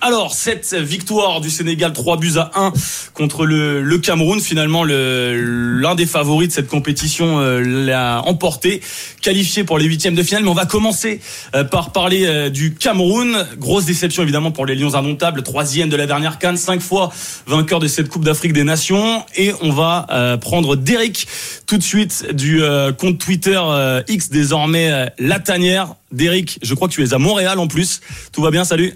Alors, cette victoire du Sénégal, 3 buts à 1 contre le, Cameroun, finalement l'un des favoris de cette compétition euh, l'a emporté, qualifié pour les huitièmes de finale. Mais on va commencer euh, par parler euh, du Cameroun. Grosse déception évidemment pour les Lions indomptables, troisième de la dernière canne, cinq fois vainqueur de cette Coupe d'Afrique des Nations. Et on va prendre Derek tout de suite du compte Twitter X désormais La Tanière. Derek, je crois que tu es à Montréal en plus. Tout va bien, salut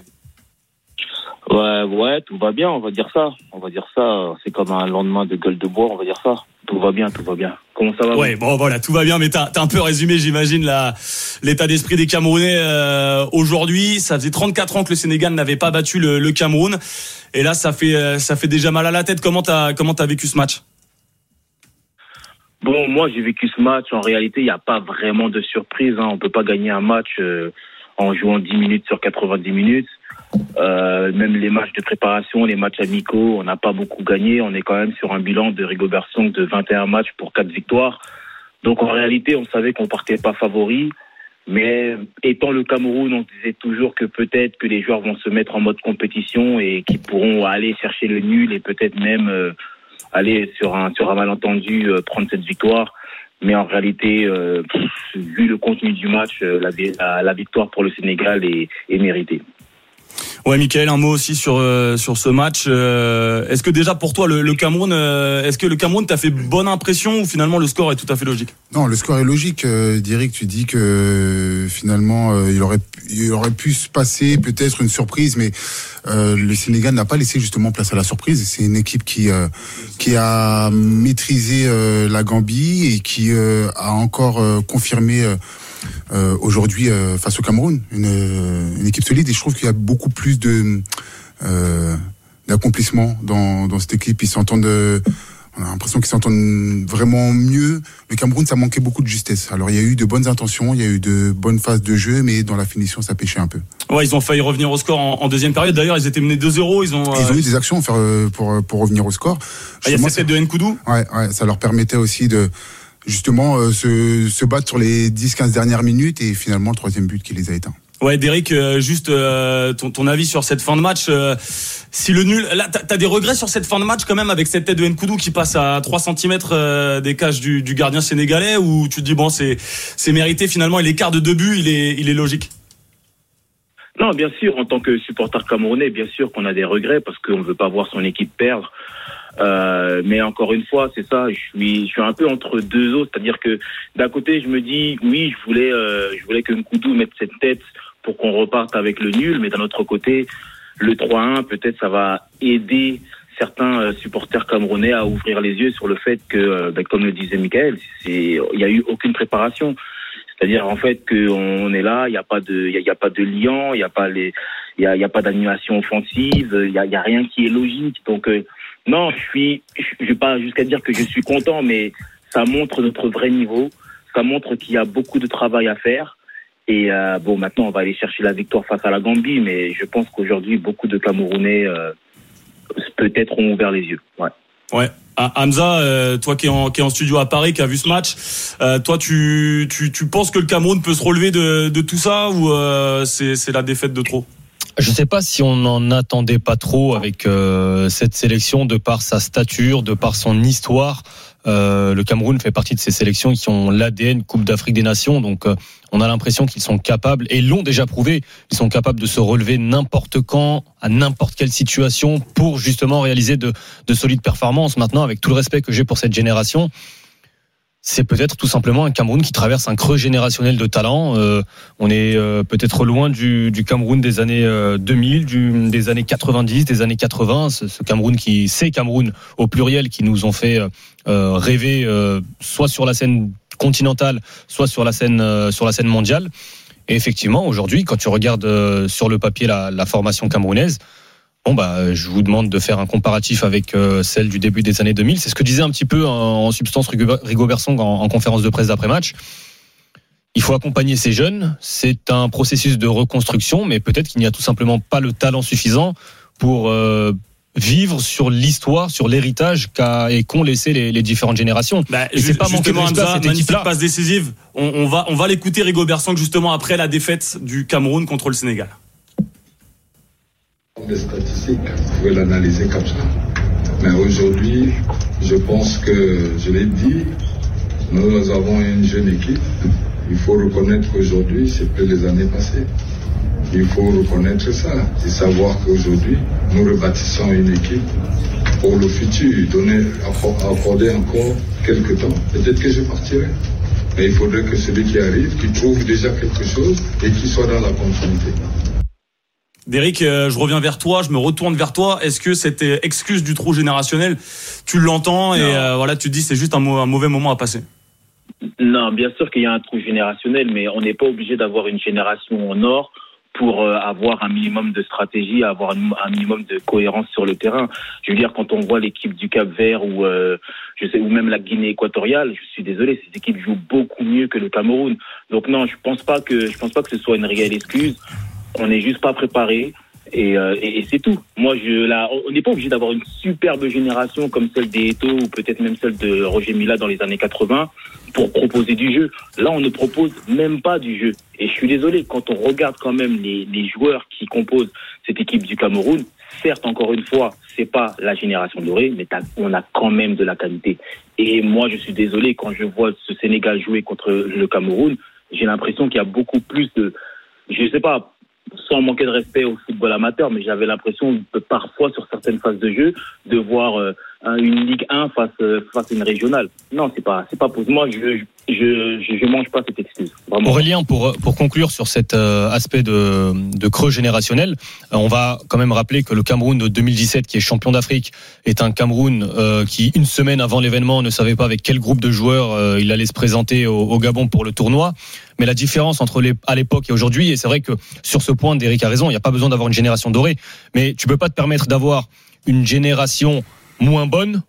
Ouais, ouais, tout va bien, on va dire ça. On va dire ça. C'est comme un lendemain de gueule de bois, on va dire ça. Tout va bien, tout va bien. Comment ça va Ouais, bon voilà, tout va bien, mais t'as as un peu résumé, j'imagine, l'état d'esprit des Camerounais euh, aujourd'hui. Ça faisait 34 ans que le Sénégal n'avait pas battu le, le, Cameroun, et là, ça fait euh, ça fait déjà mal à la tête. Comment t'as comment as vécu ce match? Bon, moi j'ai vécu ce match. En réalité, il n'y a pas vraiment de surprise. Hein. On peut pas gagner un match euh, en jouant 10 minutes sur 90 minutes. Euh, même les matchs de préparation, les matchs amicaux, on n'a pas beaucoup gagné. On est quand même sur un bilan de Rigobert Song de 21 matchs pour 4 victoires. Donc en réalité, on savait qu'on partait pas favori. Mais étant le Cameroun, on disait toujours que peut-être que les joueurs vont se mettre en mode compétition et qu'ils pourront aller chercher le nul et peut-être même euh, aller sur un sur un malentendu euh, prendre cette victoire. Mais en réalité, vu le contenu du match, la, la, victoire pour le Sénégal est méritée. Ouais, Michael, un mot aussi sur euh, sur ce match. Euh, est-ce que déjà pour toi le, Cameroun, euh, est-ce que le Cameroun t'a fait bonne impression ou finalement le score est tout à fait logique? Non, le score est logique. Direct, tu dis que finalement il aurait il aurait pu se passer peut-être une surprise, mais le Sénégal n'a pas laissé justement place à la surprise. C'est une équipe qui qui a maîtrisé la Gambie et qui a encore confirmé aujourd'hui face au Cameroun, une, une, équipe solide. Et je trouve qu'il y a beaucoup plus de euh, d'accomplissement dans, dans cette équipe. Ils s'entendent. on a l'impression qu'ils s'entendent vraiment mieux. Le Cameroun, ça manquait beaucoup de justesse. Alors, il y a eu de bonnes intentions, il y a eu de bonnes phases de jeu, mais dans la finition, ça pêchait un peu. Ouais, ils ont failli revenir au score en, deuxième période. D'ailleurs, ils étaient menés 2-0. Ils ont, ils ont eu des actions pour, pour, pour revenir au score. Ah, il y a cette de Nkoudou Ouais, ouais, ça leur permettait aussi de justement euh, se, se battre sur les 10-15 dernières minutes et finalement le troisième but qui les a éteints. Ouais, Derek, euh, juste euh, ton, ton, avis sur cette fin de match. si le nul, là, t'as as des regrets sur cette fin de match quand même avec cette tête de Nkoudou qui passe à 3 cm des cages du, du, gardien sénégalais, ou tu te dis bon, c'est c'est mérité finalement et l'écart de deux buts, il est il est logique? Non, bien sûr, en tant que supporter camerounais, bien sûr qu'on a des regrets parce qu'on ne veut pas voir son équipe perdre. Euh, mais encore une fois, c'est ça. Je suis, je suis un peu entre deux eaux, c'est-à-dire que d'un côté, je me dis, oui, je voulais, euh, je voulais que Nkoudou mette cette tête pour qu'on reparte avec le nul, mais d'un autre côté, le 3-1, peut-être, ça va aider certains euh, supporters camerounais à ouvrir les yeux sur le fait que, ben, comme le disait Michael, il n'y a eu aucune préparation. C'est-à-dire en fait qu'on est là, il n'y a pas de, il y, a, pas de liant, il n'y a pas les, il y a, y pas d'animation offensive, il y a, y rien qui est logique. Donc non, je suis, je vais pas jusqu'à dire que je suis content, mais ça montre notre vrai niveau. Ça montre qu'il y a beaucoup de travail à faire. Et euh, bon, maintenant, on va aller chercher la victoire face à la Gambie, mais je pense qu'aujourd'hui, beaucoup de Camerounais euh, peut-être ont ouvert les yeux. Ouais. Ouais. Ah, Hamza, euh, toi qui es, en, qui est en studio à Paris, qui a vu ce match, euh, toi tu, tu, tu penses que le Cameroun peut se relever de, de tout ça ou euh, c'est la défaite de trop? Je ne sais pas si on n'en attendait pas trop avec euh, cette sélection de par sa stature, de par son histoire. Euh, le Cameroun fait partie de ces sélections qui ont l'ADN Coupe d'Afrique des Nations, donc euh, on a l'impression qu'ils sont capables, et l'ont déjà prouvé, ils sont capables de se relever n'importe quand, à n'importe quelle situation, pour justement réaliser de, de solides performances. Maintenant, avec tout le respect que j'ai pour cette génération, c'est peut-être tout simplement un Cameroun qui traverse un creux générationnel de talent. Euh, on est euh, peut-être loin du, du, Cameroun des années 2000, euh, du, des années 90, des années 80. Ce, ce, Cameroun qui, ces Cameroun au pluriel, qui nous ont fait rêver, soit sur la scène continentale, soit sur la scène sur la scène mondiale. Et effectivement, aujourd'hui, quand tu regardes sur le papier la, la formation camerounaise, Bon bah, je vous demande de faire un comparatif avec euh, celle du début des années 2000. C'est ce que disait un petit peu en, substance Rigo Bersong en, conférence de presse d'après match. Il faut accompagner ces jeunes. C'est un processus de reconstruction, mais peut-être qu'il n'y a tout simplement pas le talent suffisant pour euh, vivre sur l'histoire, sur l'héritage qu'a et qu'ont laissé les, les différentes générations. Bah, Et c'est pas à Hamza, magnifique passe décisive. On, on va, on va l'écouter Rigobert Song justement après la défaite du Cameroun contre le Sénégal. Des statistiques, vous pouvez l'analyser comme ça. Mais aujourd'hui, je pense que, je l'ai dit, nous avons une jeune équipe. Il faut reconnaître qu'aujourd'hui, c'est plus les années passées. Il faut reconnaître ça et savoir qu'aujourd'hui, nous rebâtissons une équipe pour le futur, donner, accorder encore quelques temps. Peut-être que je partirai. Mais il faudrait que celui qui arrive, qui trouve déjà quelque chose et qui soit dans la continuité. Derek, euh, je reviens vers toi, je me retourne vers toi. Est-ce que cette euh, excuse du trou générationnel, tu l'entends et euh, voilà, tu te dis c'est juste un, mau- un mauvais moment à passer? Non, bien sûr qu'il y a un trou générationnel, mais on n'est pas obligé d'avoir une génération en or pour avoir un minimum de stratégie, avoir un, minimum de cohérence sur le terrain. Je veux dire, quand on voit l'équipe du Cap Vert ou euh, je sais ou même la Guinée équatoriale, je suis désolé, ces équipes jouent beaucoup mieux que le Cameroun. Donc non, je pense pas que je pense pas que ce soit une réelle excuse. On n'est juste pas préparé. Et, euh, et, c'est tout. Moi, je, là, on n'est pas obligé d'avoir une superbe génération comme celle des Eto ou peut-être même celle de Roger Mila dans les années 80 pour proposer du jeu. Là, on ne propose même pas du jeu. Et je suis désolé, quand on regarde quand même les, les joueurs qui composent cette équipe du Cameroun, certes, encore une fois, c'est pas la génération dorée, mais on a quand même de la qualité. Et moi, je suis désolé quand je vois ce Sénégal jouer contre le Cameroun, j'ai l'impression qu'il y a beaucoup plus de, je sais pas, sans manquer de respect au football amateur, mais j'avais l'impression parfois sur certaines phases de jeu de voir euh, une Ligue 1 face face à une régionale. Non, c'est pas c'est pas pour moi. Je je je, je mange pas cette excuse. Aurélien, pour, pour conclure sur cet euh, aspect de, de creux générationnel, euh, on va quand même rappeler que le Cameroun de 2017, qui est champion d'Afrique, est un Cameroun euh, qui, une semaine avant l'événement, ne savait pas avec quel groupe de joueurs euh, il allait se présenter au, au Gabon pour le tournoi. Mais la différence entre les, à l'époque et aujourd'hui, et c'est vrai que sur ce point, Derek a raison, il n'y a pas besoin d'avoir une génération dorée, mais tu peux pas te permettre d'avoir une génération moins bonne,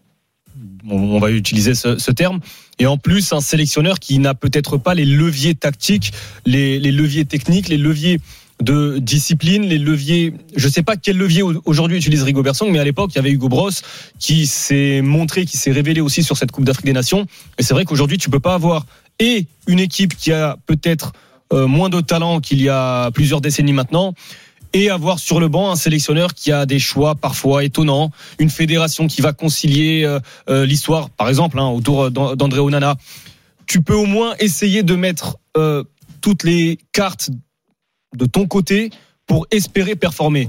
on va utiliser ce, terme, et en plus un sélectionneur qui n'a peut-être pas les leviers tactiques, les, leviers techniques, les leviers de discipline, les leviers, je sais pas quel levier au- aujourd'hui utilise Rigobert Song, mais à l'époque il y avait Hugo Bross qui s'est montré, qui s'est révélé aussi sur cette Coupe d'Afrique des Nations. Et c'est vrai qu'aujourd'hui tu peux pas avoir et une équipe qui a peut-être euh, moins de talent qu'il y a plusieurs décennies maintenant, et avoir sur le banc un sélectionneur qui a des choix parfois étonnants, une fédération qui va concilier euh, euh, l'histoire, par exemple, hein, autour d'An- d'André Onana. Tu peux au moins essayer de mettre euh, toutes les cartes de ton côté pour espérer performer.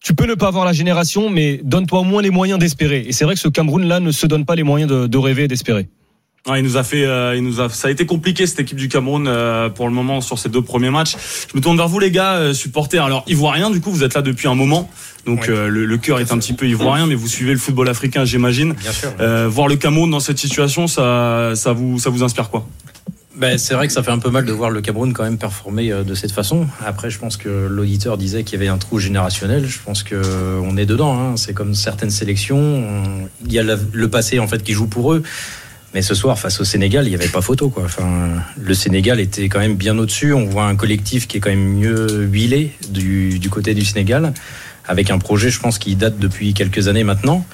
Tu peux ne pas avoir la génération, mais donne-toi au moins les moyens d'espérer. Et c'est vrai que ce Cameroun-là ne se donne pas les moyens de rêver et d'espérer. Ouais, il nous a fait, euh, il nous a, ça a été compliqué cette équipe du Cameroun euh, pour le moment sur ces deux premiers matchs. Je me tourne vers vous les gars, euh, supporters. Alors ivoirien, du coup, vous êtes là depuis un moment, donc Oui. euh, le, le cœur est un petit peu ivoirien, mais vous suivez le football africain, j'imagine. Bien sûr. Euh, voir le Cameroun dans cette situation, ça, ça vous, ça vous inspire quoi? Ben, c'est vrai que ça fait un peu mal de voir le Cameroun quand même performer de cette façon. Après, je pense que l'auditeur disait qu'il y avait un trou générationnel. Je pense que on est dedans. hein. C'est comme certaines sélections. On- Il y a le passé en fait qui joue pour eux. Mais ce soir, face au Sénégal, il n'y avait pas photo. Quoi. Le Sénégal était quand même bien au-dessus. On voit un collectif qui est quand même mieux huilé du, côté du Sénégal, avec un projet, je pense, qui date depuis quelques années maintenant.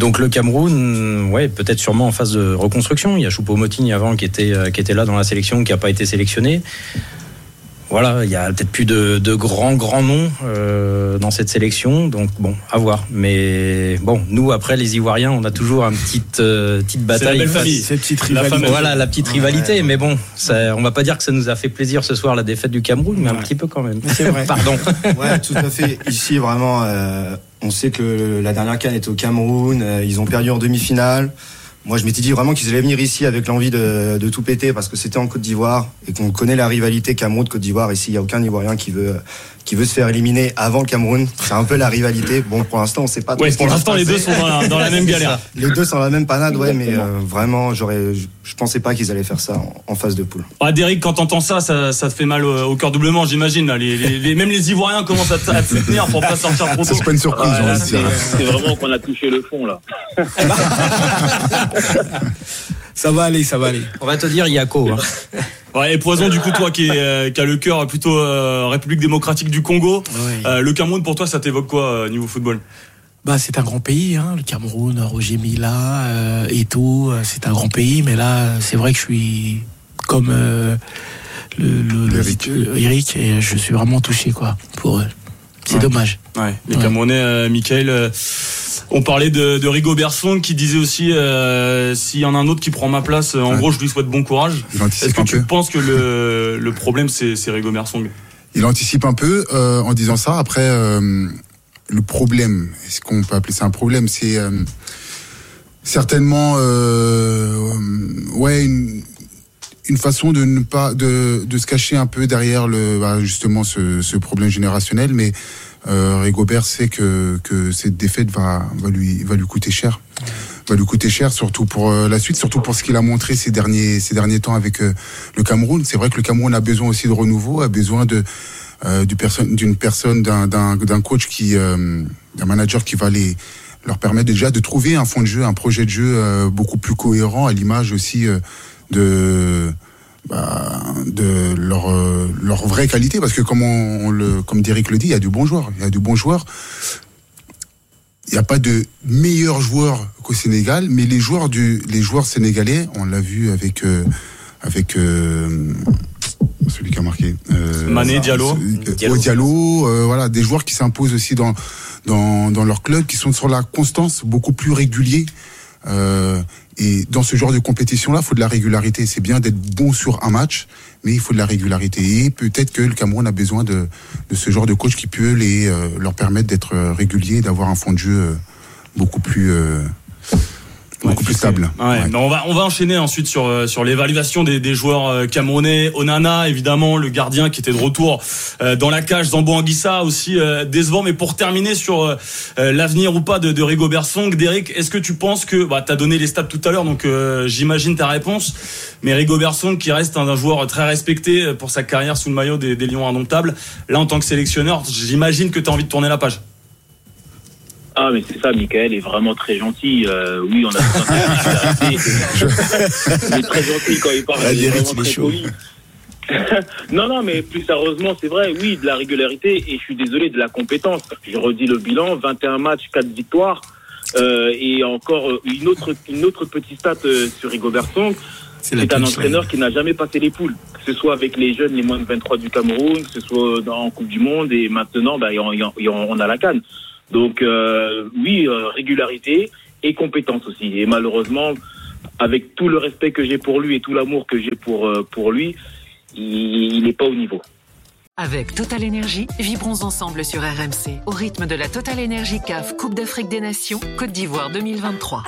Donc le Cameroun, ouais, peut-être sûrement en phase de reconstruction. Il y a Choupo-Moting avant qui était, euh, qui était là dans la sélection, qui n'a pas été sélectionné. Voilà, il y a peut-être plus de, de grands, grands noms euh, dans cette sélection. Donc bon, à voir. Mais bon, nous, après, les Ivoiriens, on a toujours une petite, euh, petite C'est la bataille. belle face- famille. Ces petites La Voilà, la petite rivalité. Mais bon, ça, on va pas dire que ça nous a fait plaisir ce soir, la défaite du Cameroun, mais un petit peu quand même. C'est vrai. Pardon. Ouais, tout à fait. Ici, vraiment, euh, on sait que la dernière canne était au Cameroun. euh, ils ont perdu en demi-finale. Moi, je m'étais dit vraiment qu'ils allaient venir ici avec l'envie de, de tout péter parce que c'était en Côte d'Ivoire et qu'on connaît la rivalité Cameroun-Côte d'Ivoire. Ici, il n'y a aucun Ivoirien qui veut, qui veut se faire éliminer avant le Cameroun. C'est un peu la rivalité. Bon, pour l'instant, on sait pas Ouais, pour l'instant les deux sont dans la, dans la même galère. Les deux sont dans la même panade, ouais, mais euh, vraiment, j'aurais, je, je pensais pas qu'ils allaient faire ça en, en phase de poule. Ah, Derek, quand t'entends ça, ça, ça te fait mal au, au cœur doublement, j'imagine. là. Les, les- les- même les Ivoiriens commencent à, te- à te soutenir pour pas sortir trop Ça, tôt. c'est pas une surprise, Ah, j'ai là, envie de c'est dire. c'est vraiment qu'on a touché le fond là. Ça va aller, ça va aller. On va te dire Yako. Hein. Ouais, et Poison, du coup, toi qui, est, euh, qui a le cœur plutôt euh, République démocratique du Congo, euh, le Cameroun, pour toi, ça t'évoque quoi euh, niveau football? Bah, c'est un grand pays, hein, le Cameroun, Roger Mila euh, et tout, c'est un grand pays, mais là, c'est vrai que je suis comme euh, le, le- le- Eric. le- Eric, et je suis vraiment touché, quoi, pour eux. C'est Ouais. dommage. Ouais, les Ouais. Camerounais, euh, Michael, euh, on parlait de, de Rigo Bersong qui disait aussi euh, s'il y en a un autre qui prend ma place, euh, en Ouais. gros, je lui souhaite bon courage. Est-ce que tu penses que le, le problème, c'est c'est Rigo Bersong? Il anticipe un peu euh, en disant ça. Après, euh, le problème, est-ce qu'on peut appeler ça un problème? C'est certainement, ouais, une, une façon de ne pas de, de se cacher un peu derrière le bah, justement ce, ce problème générationnel. Mais Rigobert sait que que cette défaite va va lui va lui coûter cher. Va lui coûter cher, surtout pour euh, la suite, surtout pour ce qu'il a montré ces derniers ces derniers temps avec euh, le Cameroun. C'est vrai que le Cameroun a besoin aussi de renouveau, a besoin de euh, du personne d'une personne d'un coach qui euh, d'un manager qui va les leur permettre déjà de trouver un fond de jeu, un projet de jeu euh, beaucoup plus cohérent à l'image aussi euh, de bah, de leur euh, leur vraie qualité parce que comme on, on le comme Derek le dit, il y a du bon joueur, il y a du bon joueur. Il n'y a pas de meilleurs joueurs qu'au Sénégal, mais les joueurs du les joueurs sénégalais, on l'a vu avec euh, avec euh, celui qui a marqué euh, Mané, Diallo. euh, Diallo. ouais, Diallo, euh, voilà, des joueurs qui s'imposent aussi dans dans dans leur club, qui sont sur la constance, beaucoup plus réguliers. Euh, et dans ce genre de compétition-là, il faut de la régularité. C'est bien d'être bon sur un match, mais il faut de la régularité. Et peut-être que le Cameroun a besoin de, de ce genre de coach qui peut les, euh, leur permettre d'être euh, réguliers, d'avoir un fond de jeu euh, beaucoup plus, euh, beaucoup Ouais, plus stable. Ouais, Ouais. mais on va on va enchaîner ensuite sur euh, sur l'évaluation des, des joueurs euh, camerounais. Onana évidemment, le gardien qui était de retour euh, dans la cage. Zambo Anguissa aussi décevant. Mais pour terminer sur l'avenir ou pas de, de Rigo Bersong, Derek, est-ce que tu penses que bah t'as donné les stats tout à l'heure, donc euh, j'imagine ta réponse. Mais Rigo Bersong qui reste un, un joueur très respecté pour sa carrière sous le maillot des, des Lions indomptables. Là en tant que sélectionneur, j'imagine que t'as envie de tourner la page. Ah, mais c'est ça, Michael est vraiment très gentil. Euh, oui, on a besoin de régularité. Il est très gentil quand il parle. Il est vraiment très poli. non, non, mais plus sérieusement, c'est vrai, oui, de la régularité et je suis désolé de la compétence. Je redis le bilan 21 matchs, 4 victoires. Euh, et encore euh, une autre, une autre petite stat euh, sur Rigobert Song. C'est un entraîneur qui n'a jamais passé les poules, que ce soit avec les jeunes, les moins de 23 du Cameroun, que ce soit en Coupe du Monde et maintenant, bah, on a la canne. Donc euh, oui, euh, régularité et compétence aussi. Et malheureusement, avec tout le respect que j'ai pour lui et tout l'amour que j'ai pour euh, pour lui, il n'est pas au niveau. Avec Total Énergie, vibrons ensemble sur RMC au rythme de la Total Énergie CAF Coupe d'Afrique des Nations Côte d'Ivoire 2023.